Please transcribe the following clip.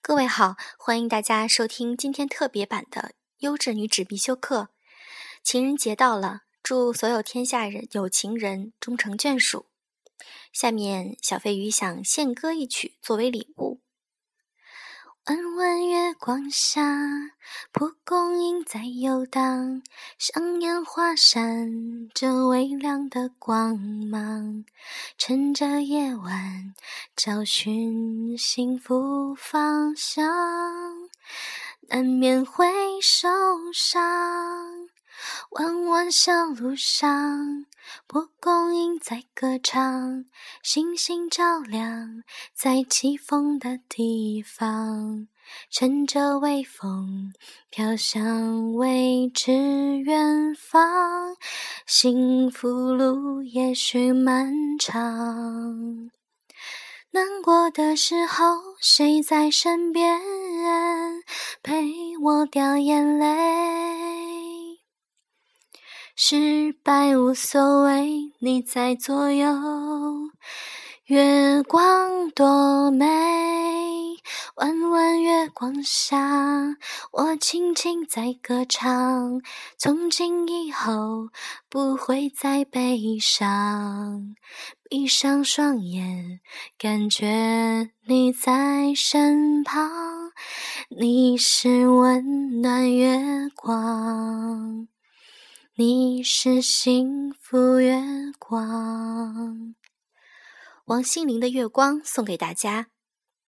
各位好，欢迎大家收听今天特别版的优质女纸必修课。情人节到了，祝所有天下人有情人终成眷属。下面小飞鱼想献歌一曲作为礼物。弯弯月光下，蒲公英在游荡，像烟花闪着微亮的光芒。趁着夜晚，找寻幸福方向，难免会受伤。弯弯小路上，蒲公英在歌唱，星星照亮在起风的地方，乘着微风飘向未知远方，幸福路也许漫长。难过的时候，谁在身边陪我掉眼泪？失败无所谓，你在左右。月光多美，弯弯月光下，我轻轻在歌唱。从今以后，不会再悲伤。闭上双眼，感觉你在身旁，你是温暖月光。你是幸福月光，王心凌的月光送给大家。